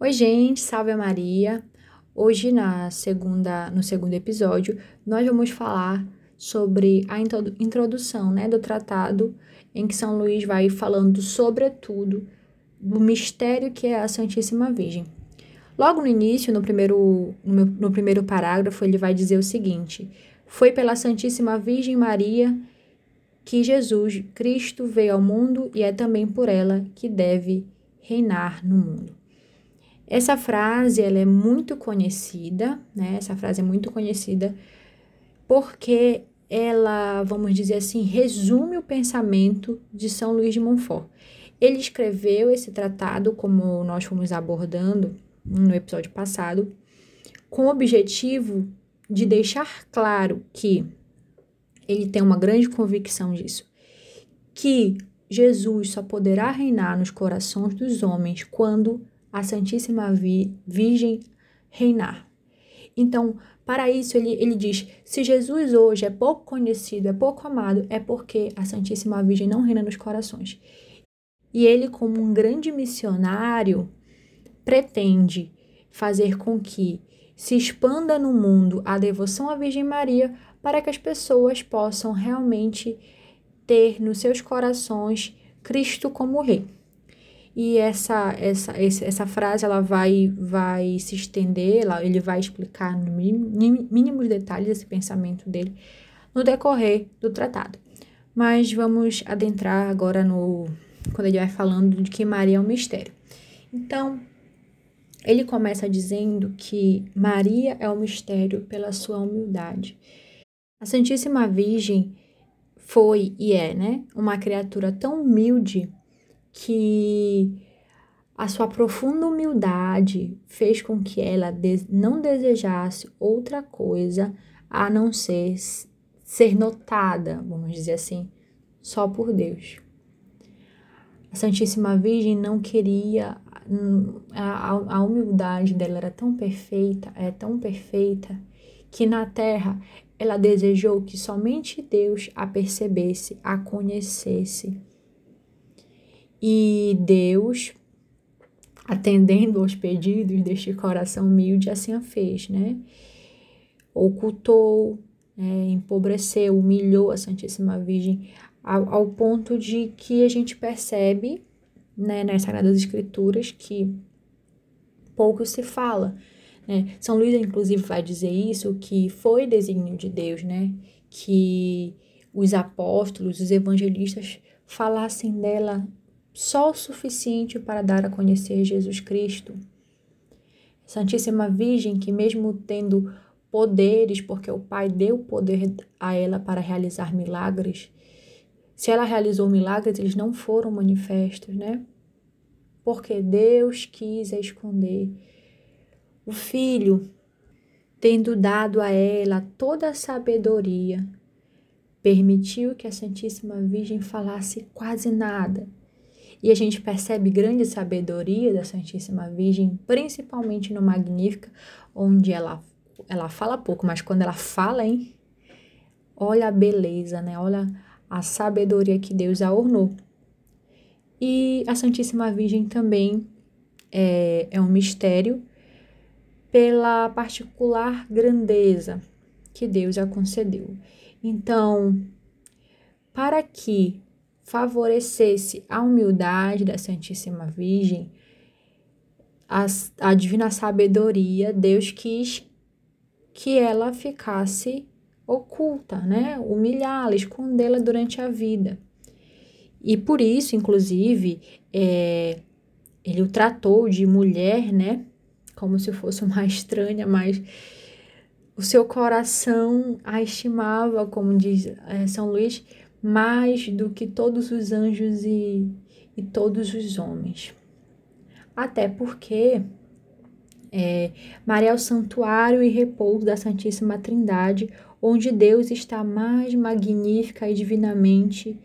Oi, gente, salve Maria. Hoje, na segunda, no segundo episódio, nós vamos falar sobre a introdução né, do tratado em que São Luís vai falando, sobretudo, do mistério que é a Santíssima Virgem. Logo no início, no primeiro, no primeiro parágrafo, ele vai dizer o seguinte: Foi pela Santíssima Virgem Maria que Jesus Cristo veio ao mundo e é também por ela que deve reinar no mundo. Essa frase ela é muito conhecida, né? Essa frase é muito conhecida porque ela, vamos dizer assim, resume o pensamento de São Luís de Montfort. Ele escreveu esse tratado, como nós fomos abordando no episódio passado, com o objetivo de deixar claro que ele tem uma grande convicção disso, que Jesus só poderá reinar nos corações dos homens quando a Santíssima Virgem reinar. Então, para isso, ele, ele diz: se Jesus hoje é pouco conhecido, é pouco amado, é porque a Santíssima Virgem não reina nos corações. E ele, como um grande missionário, pretende fazer com que se expanda no mundo a devoção à Virgem Maria para que as pessoas possam realmente ter nos seus corações Cristo como Rei. E essa, essa, essa frase ela vai, vai se estender, ela, ele vai explicar no mínimos detalhes esse pensamento dele no decorrer do tratado. Mas vamos adentrar agora no quando ele vai falando de que Maria é um mistério. Então, ele começa dizendo que Maria é um mistério pela sua humildade. A Santíssima Virgem foi e é, né, uma criatura tão humilde que a sua profunda humildade fez com que ela não desejasse outra coisa a não ser ser notada, vamos dizer assim, só por Deus. A Santíssima Virgem não queria, a, a humildade dela era tão perfeita, é tão perfeita, que na terra ela desejou que somente Deus a percebesse, a conhecesse e Deus, atendendo aos pedidos deste coração humilde, assim fez, né? Ocultou, é, empobreceu, humilhou a Santíssima Virgem ao, ao, ponto de que a gente percebe, né, nas Sagradas Escrituras, que pouco se fala. Né? São Luís, inclusive, vai dizer isso, que foi desígnio de Deus, né? Que os apóstolos, os evangelistas falassem dela só o suficiente para dar a conhecer Jesus Cristo. Santíssima Virgem, que mesmo tendo poderes, porque o Pai deu poder a ela para realizar milagres, se ela realizou milagres, eles não foram manifestos, né? Porque Deus quis esconder. O Filho, tendo dado a ela toda a sabedoria, permitiu que a Santíssima Virgem falasse quase nada e a gente percebe grande sabedoria da Santíssima Virgem, principalmente no Magnífica, onde ela, ela fala pouco, mas quando ela fala, hein? Olha a beleza, né? Olha a sabedoria que Deus a ornou. E a Santíssima Virgem também é, é um mistério pela particular grandeza que Deus a concedeu. Então, para que favorecesse a humildade da Santíssima Virgem, a, a divina sabedoria, Deus quis que ela ficasse oculta, né? Humilhá-la, escondê-la durante a vida. E por isso, inclusive, é, ele o tratou de mulher, né? Como se fosse uma estranha, mas o seu coração a estimava, como diz é, São Luís, mais do que todos os anjos e, e todos os homens. Até porque é, Maria é o santuário e repouso da Santíssima Trindade, onde Deus está mais magnífica e divinamente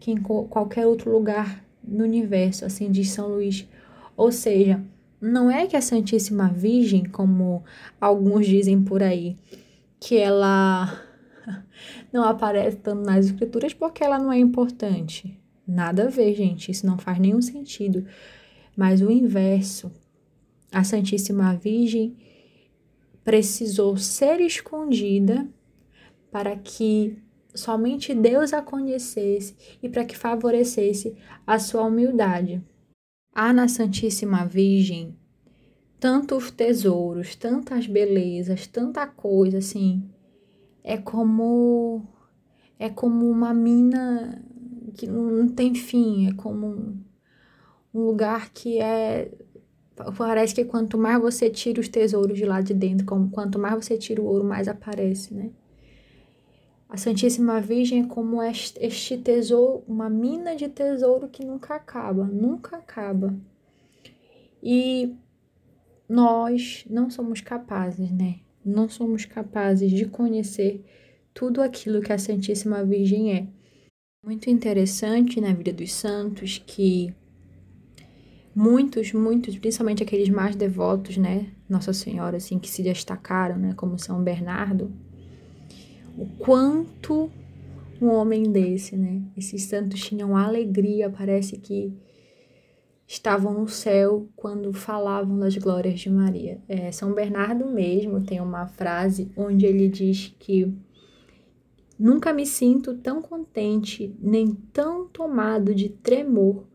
que em qualquer outro lugar no universo, assim diz São Luís. Ou seja, não é que a Santíssima Virgem, como alguns dizem por aí, que ela não aparece tanto nas escrituras porque ela não é importante. Nada a ver, gente, isso não faz nenhum sentido. Mas o inverso, a Santíssima Virgem precisou ser escondida para que somente Deus a conhecesse e para que favorecesse a sua humildade. Há na Santíssima Virgem tantos tesouros, tantas belezas, tanta coisa assim. É como é como uma mina que não tem fim, é como um, um lugar que é parece que quanto mais você tira os tesouros de lá de dentro, como, quanto mais você tira o ouro, mais aparece, né? A Santíssima Virgem é como este, este tesouro, uma mina de tesouro que nunca acaba, nunca acaba. E nós não somos capazes, né? Não somos capazes de conhecer tudo aquilo que a Santíssima Virgem é. Muito interessante na vida dos santos que muitos, muitos, principalmente aqueles mais devotos, né, Nossa Senhora, assim, que se destacaram, né, como São Bernardo, o quanto um homem desse, né, esses santos tinham alegria, parece que estavam no céu quando falavam das glórias de Maria. É, São Bernardo mesmo tem uma frase onde ele diz que nunca me sinto tão contente nem tão tomado de tremor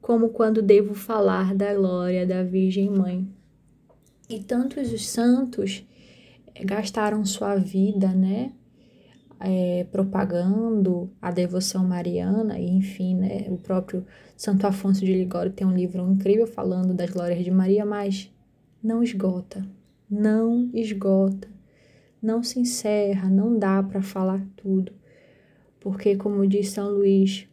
como quando devo falar da glória da Virgem Mãe. E tantos os santos eh, gastaram sua vida, né, é, propagando a devoção mariana, e enfim, né, o próprio Santo Afonso de Ligório tem um livro incrível falando das glórias de Maria, mas não esgota, não esgota, não se encerra, não dá para falar tudo, porque, como diz São Luís,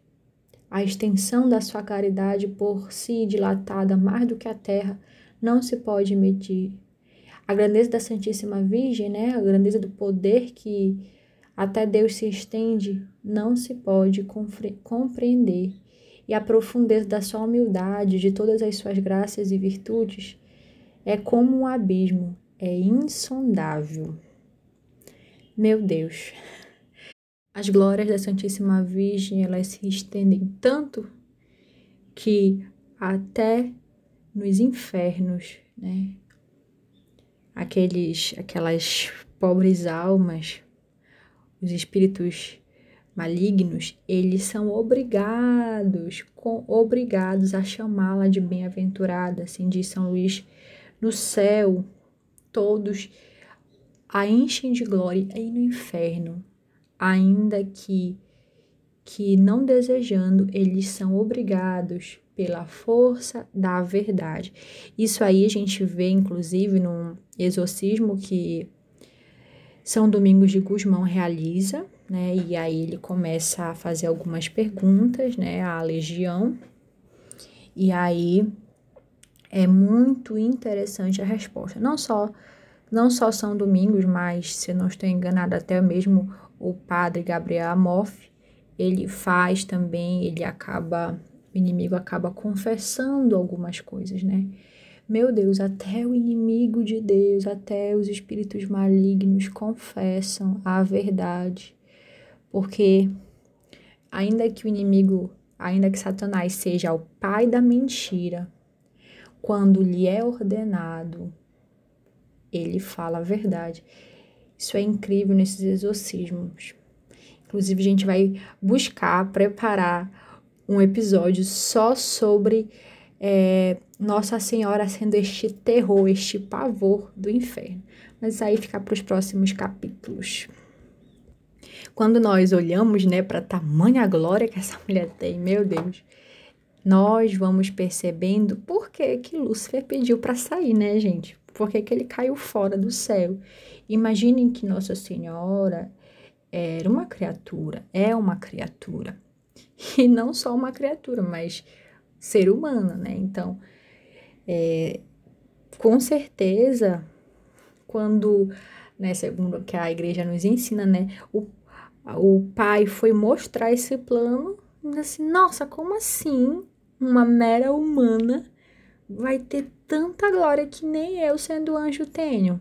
a extensão da sua caridade por si dilatada mais do que a terra não se pode medir. A grandeza da Santíssima Virgem, né, a grandeza do poder que até Deus se estende, não se pode compreender. E a profundeza da sua humildade, de todas as suas graças e virtudes, é como um abismo, é insondável. Meu Deus, as glórias da Santíssima Virgem, elas se estendem tanto que até nos infernos, né? Aqueles, aquelas pobres almas, os espíritos malignos, eles são obrigados, com, obrigados a chamá-la de bem-aventurada, assim diz São Luís, no céu, todos a enchem de glória e no inferno ainda que que não desejando, eles são obrigados pela força da verdade. Isso aí a gente vê inclusive no exorcismo que São Domingos de Gusmão realiza, né? E aí ele começa a fazer algumas perguntas, né, à legião. E aí é muito interessante a resposta. Não só não só São Domingos, mas se eu não estou enganado, até mesmo o padre Gabriel Amoff, ele faz também, ele acaba, o inimigo acaba confessando algumas coisas, né? Meu Deus, até o inimigo de Deus, até os espíritos malignos confessam a verdade. Porque ainda que o inimigo, ainda que Satanás seja o pai da mentira, quando lhe é ordenado, ele fala a verdade. Isso é incrível nesses exorcismos. Inclusive, a gente vai buscar preparar um episódio só sobre é, Nossa Senhora sendo este terror, este pavor do inferno. Mas isso aí fica para os próximos capítulos. Quando nós olhamos, né, para tamanha glória que essa mulher tem, meu Deus, nós vamos percebendo por que que Lúcifer pediu para sair, né, gente? Por que, que ele caiu fora do céu? Imaginem que Nossa Senhora era uma criatura, é uma criatura. E não só uma criatura, mas ser humano, né? Então, é, com certeza, quando, né, segundo que a igreja nos ensina, né, o, o pai foi mostrar esse plano, assim, nossa, como assim uma mera humana vai ter tanta glória que nem eu, sendo anjo, tenho?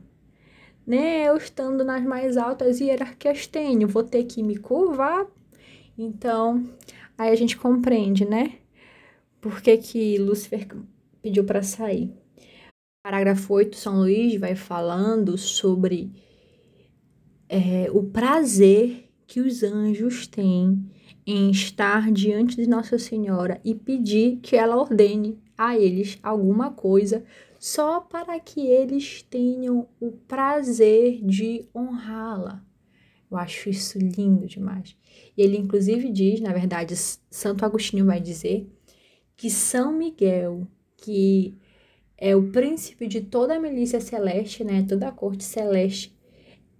Nem eu, estando nas mais altas hierarquias, tenho. Vou ter que me curvar. Então, aí a gente compreende, né? Por que, que Lúcifer pediu para sair. Parágrafo 8, São Luís vai falando sobre é, o prazer que os anjos têm em estar diante de Nossa Senhora e pedir que ela ordene a eles alguma coisa só para que eles tenham o prazer de honrá-la. Eu acho isso lindo demais. E ele, inclusive, diz, na verdade, Santo Agostinho vai dizer, que São Miguel, que é o príncipe de toda a milícia celeste, né, toda a corte celeste,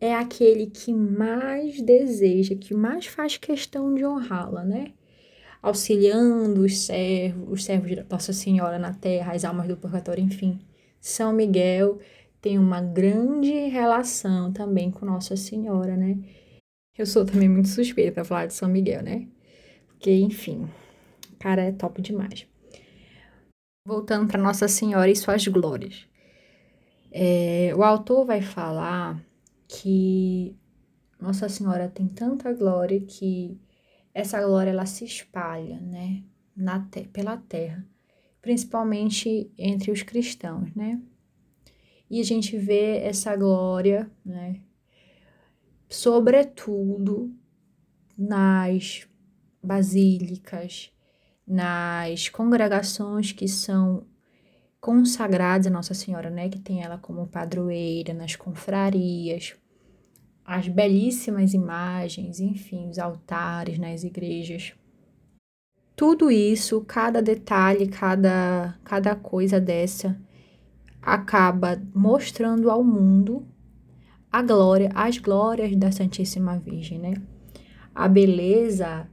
é aquele que mais deseja, que mais faz questão de honrá-la, né? Auxiliando os servos, os servos de Nossa Senhora na terra, as almas do purgatório, enfim. São Miguel tem uma grande relação também com Nossa Senhora, né? Eu sou também muito suspeita para falar de São Miguel, né? Porque, enfim, o cara é top demais. Voltando para Nossa Senhora e suas glórias. É, o autor vai falar que Nossa Senhora tem tanta glória que essa glória ela se espalha, né, na te pela terra, principalmente entre os cristãos, né? E a gente vê essa glória, né, sobretudo nas basílicas, nas congregações que são consagrados a Nossa Senhora, né, que tem ela como padroeira nas confrarias, as belíssimas imagens, enfim, os altares nas igrejas. Tudo isso, cada detalhe, cada, cada coisa dessa acaba mostrando ao mundo a glória, as glórias da Santíssima Virgem, né? A beleza,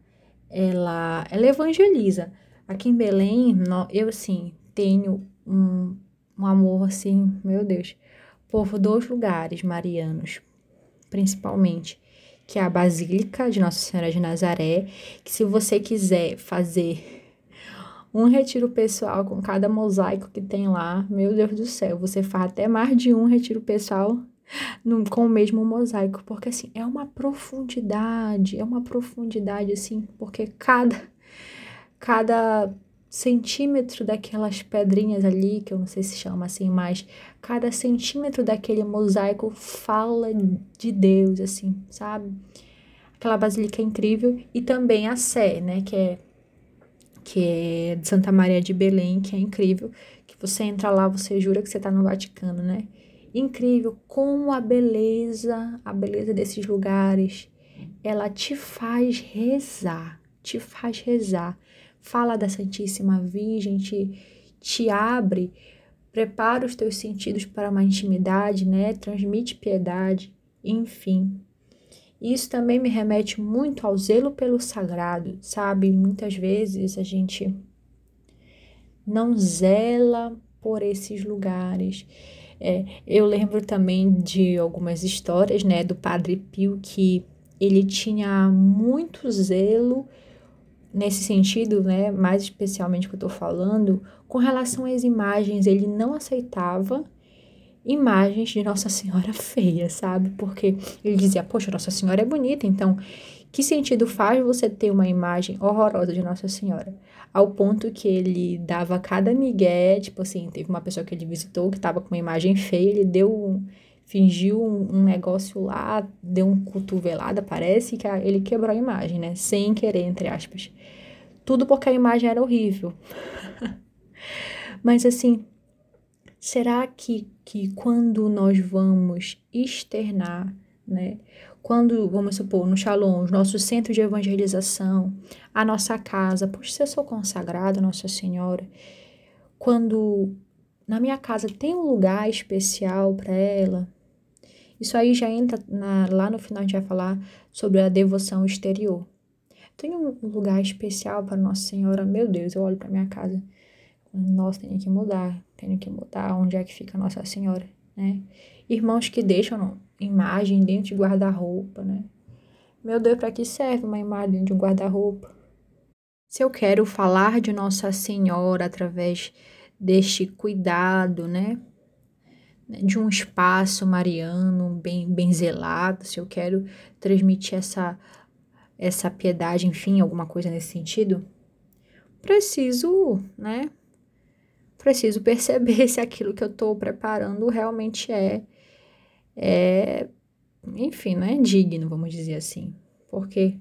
ela, ela evangeliza. Aqui em Belém, eu, assim, tenho um, um amor assim, meu Deus, por dois lugares marianos, principalmente, que é a Basílica de Nossa Senhora de Nazaré, que se você quiser fazer um retiro pessoal com cada mosaico que tem lá, meu Deus do céu, você faz até mais de um retiro pessoal no, com o mesmo mosaico, porque assim, é uma profundidade, é uma profundidade assim, porque cada cada centímetro daquelas pedrinhas ali, que eu não sei se chama assim, mas cada centímetro daquele mosaico fala de Deus, assim, sabe? Aquela basílica é incrível e também a Sé, né, que é que é de Santa Maria de Belém, que é incrível, que você entra lá, você jura que você está no Vaticano, né? Incrível como a beleza, a beleza desses lugares, ela te faz rezar, te faz rezar fala da Santíssima Virgem, te, te abre, prepara os teus sentidos para uma intimidade, né? Transmite piedade, enfim. Isso também me remete muito ao zelo pelo sagrado, sabe? Muitas vezes a gente não zela por esses lugares. É, eu lembro também de algumas histórias, né, do Padre Pio, que ele tinha muito zelo nesse sentido, né, mais especialmente que eu estou falando, com relação às imagens, ele não aceitava imagens de Nossa Senhora feia, sabe? Porque ele dizia, poxa, Nossa Senhora é bonita, então que sentido faz você ter uma imagem horrorosa de Nossa Senhora? Ao ponto que ele dava cada migué, tipo assim, teve uma pessoa que ele visitou que estava com uma imagem feia, ele deu um, fingiu um, um, negócio lá, deu um cotovelada, parece que ele quebrou a imagem, né? Sem querer, entre aspas. Tudo porque a imagem era horrível. Mas assim, será que, que quando nós vamos externar, né? Quando, vamos supor, no Shalom, o nosso centro de evangelização, a nossa casa, por ser sou consagrado, Nossa Senhora, quando na minha casa tem um lugar especial para ela, isso aí já entra na, lá no final, a gente vai falar sobre a devoção exterior. Tem um lugar especial para Nossa Senhora. Meu Deus, eu olho para minha casa. Nossa, tenho que mudar. Tenho que mudar onde é que fica Nossa Senhora, né? Irmãos que deixam imagem dentro de guarda-roupa, né? Meu Deus, para que serve uma imagem de um guarda-roupa? Se eu quero falar de Nossa Senhora através deste cuidado, né? De um espaço mariano bem, bem zelado, se eu quero transmitir essa essa piedade, enfim, alguma coisa nesse sentido, preciso, né, preciso perceber se aquilo que eu estou preparando realmente é, é, enfim, não é digno, vamos dizer assim. Porque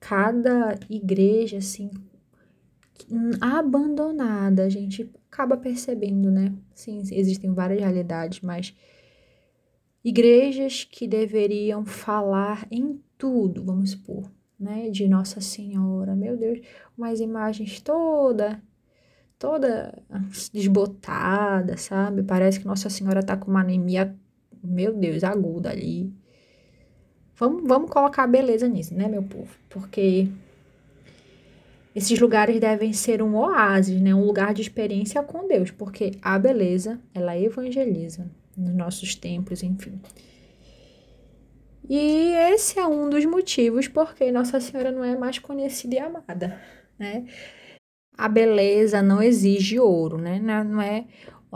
cada igreja, assim, abandonada, a gente acaba percebendo, né? Sim, existem várias realidades, mas igrejas que deveriam falar em tudo, vamos supor, né? De Nossa Senhora, meu Deus, umas imagens toda toda desbotada, sabe? Parece que Nossa Senhora tá com uma anemia, meu Deus, aguda ali. Vamos, vamos colocar beleza nisso, né, meu povo? Porque esses lugares devem ser um oásis, né? Um lugar de experiência com Deus, porque a beleza, ela evangeliza nos nossos templos, enfim. E esse é um dos motivos porque Nossa Senhora não é mais conhecida e amada, né? A beleza não exige ouro, né? Não é,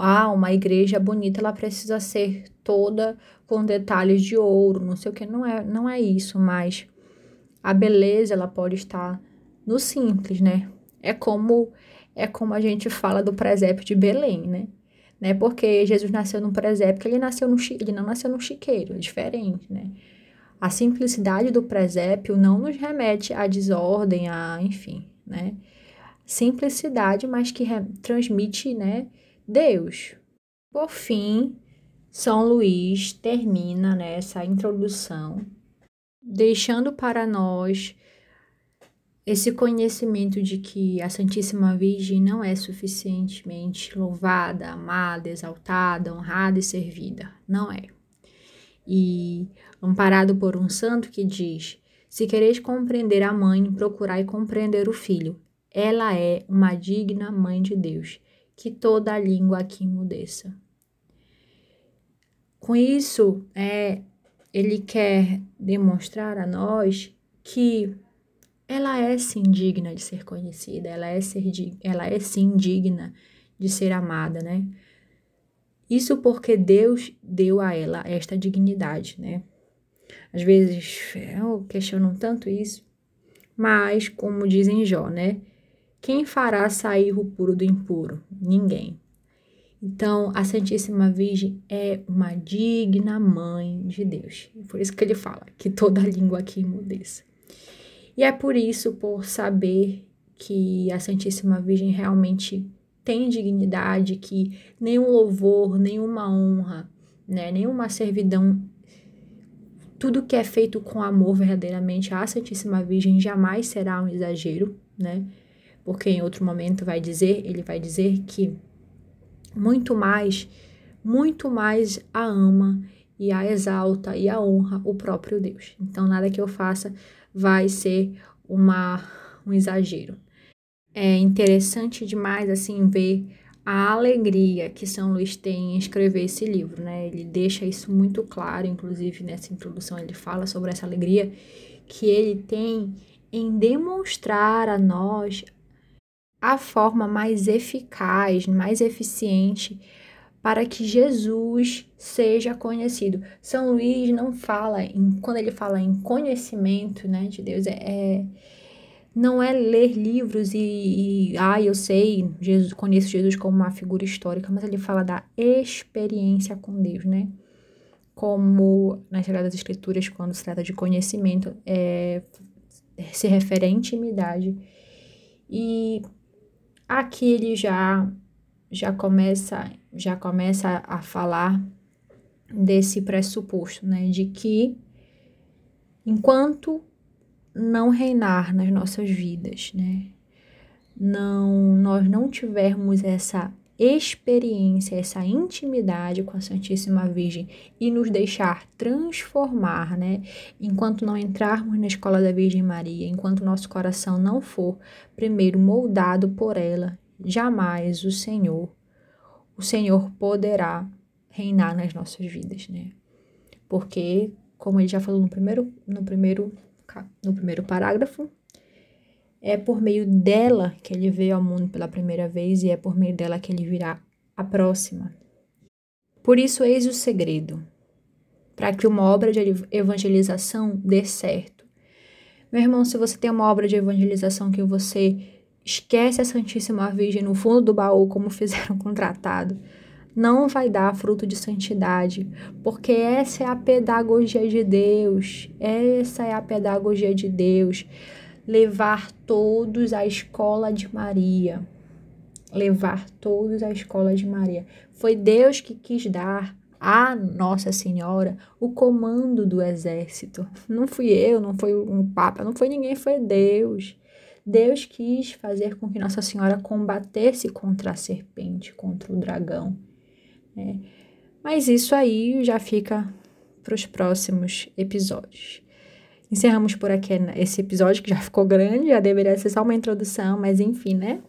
ah, uma igreja bonita, ela precisa ser toda com detalhes de ouro, não sei o que, não é, não é isso, mas a beleza, ela pode estar no simples, né? É como é como a gente fala do presépio de Belém, né? né? Porque Jesus nasceu num presépio, ele nasceu no ele não nasceu no chiqueiro, é diferente, né? A simplicidade do presépio não nos remete à desordem, a, enfim, né? Simplicidade, mas que transmite, né, Deus. Por fim, São Luís termina né, essa introdução, deixando para nós esse conhecimento de que a Santíssima Virgem não é suficientemente louvada, amada, exaltada, honrada e servida. Não é. E amparado por um santo que diz: Se quereis compreender a mãe, procurai compreender o filho. Ela é uma digna mãe de Deus, que toda a língua aqui mudeça. Com isso, é, ele quer demonstrar a nós que ela é sim digna de ser conhecida, ela é, ser, ela é sim digna de ser amada, né? Isso porque Deus deu a ela esta dignidade, né? Às vezes eu questiono tanto isso, mas como dizem Jó, né? Quem fará sair o puro do impuro? Ninguém. Então, a Santíssima Virgem é uma digna mãe de Deus. Por isso que ele fala que toda língua aqui emudeça. E é por isso, por saber que a Santíssima Virgem realmente tem dignidade, que nenhum louvor, nenhuma honra, né, nenhuma servidão, tudo que é feito com amor verdadeiramente à Santíssima Virgem jamais será um exagero, né? Porque em outro momento vai dizer, ele vai dizer que muito mais, muito mais a ama e a exalta e a honra o próprio Deus. Então nada que eu faça vai ser uma, um exagero. É interessante demais assim ver a alegria que São Luís tem em escrever esse livro, né? Ele deixa isso muito claro, inclusive nessa introdução ele fala sobre essa alegria que ele tem em demonstrar a nós a forma mais eficaz, mais eficiente para que Jesus seja conhecido. São Luís não fala, em, quando ele fala em conhecimento né, de Deus, é, é não é ler livros e, e, ah, eu sei, Jesus, conheço Jesus como uma figura histórica, mas ele fala da experiência com Deus, né? Como nas Sagradas Escrituras, quando se trata de conhecimento, é, se refere à intimidade. E aqui ele já já começa já começa a falar desse pressuposto, né, de que enquanto não reinar nas nossas vidas, né, não nós não tivermos essa experiência, essa intimidade com a Santíssima Virgem e nos deixar transformar, né? Enquanto não entrarmos na escola da Virgem Maria, enquanto nosso coração não for primeiro moldado por ela, jamais o Senhor o Senhor poderá reinar nas nossas vidas, né? Porque, como ele já falou no primeiro, no primeiro, no primeiro parágrafo, é por meio dela que ele veio ao mundo pela primeira vez e é por meio dela que ele virá a próxima. Por isso, eis o segredo, para que uma obra de evangelização dê certo. Meu irmão, se você tem uma obra de evangelização que você esquece a Santíssima Virgem no fundo do baú, como fizeram com o tratado, não vai dar fruto de santidade, porque essa é a pedagogia de Deus, essa é a pedagogia de Deus. Levar todos à escola de Maria. Levar todos à escola de Maria. Foi Deus que quis dar a Nossa Senhora o comando do exército. Não fui eu, não foi um papa, não foi ninguém, foi Deus. Deus quis fazer com que Nossa Senhora combatesse contra a serpente, contra o dragão. Né? Mas isso aí já fica para os próximos episódios. Encerramos por aqui esse episódio que já ficou grande, já deveria ser só uma introdução, mas enfim, né?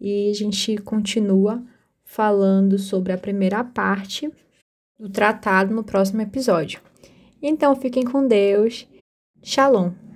E a gente continua falando sobre a primeira parte do tratado no próximo episódio. Então fiquem com Deus. Shalom.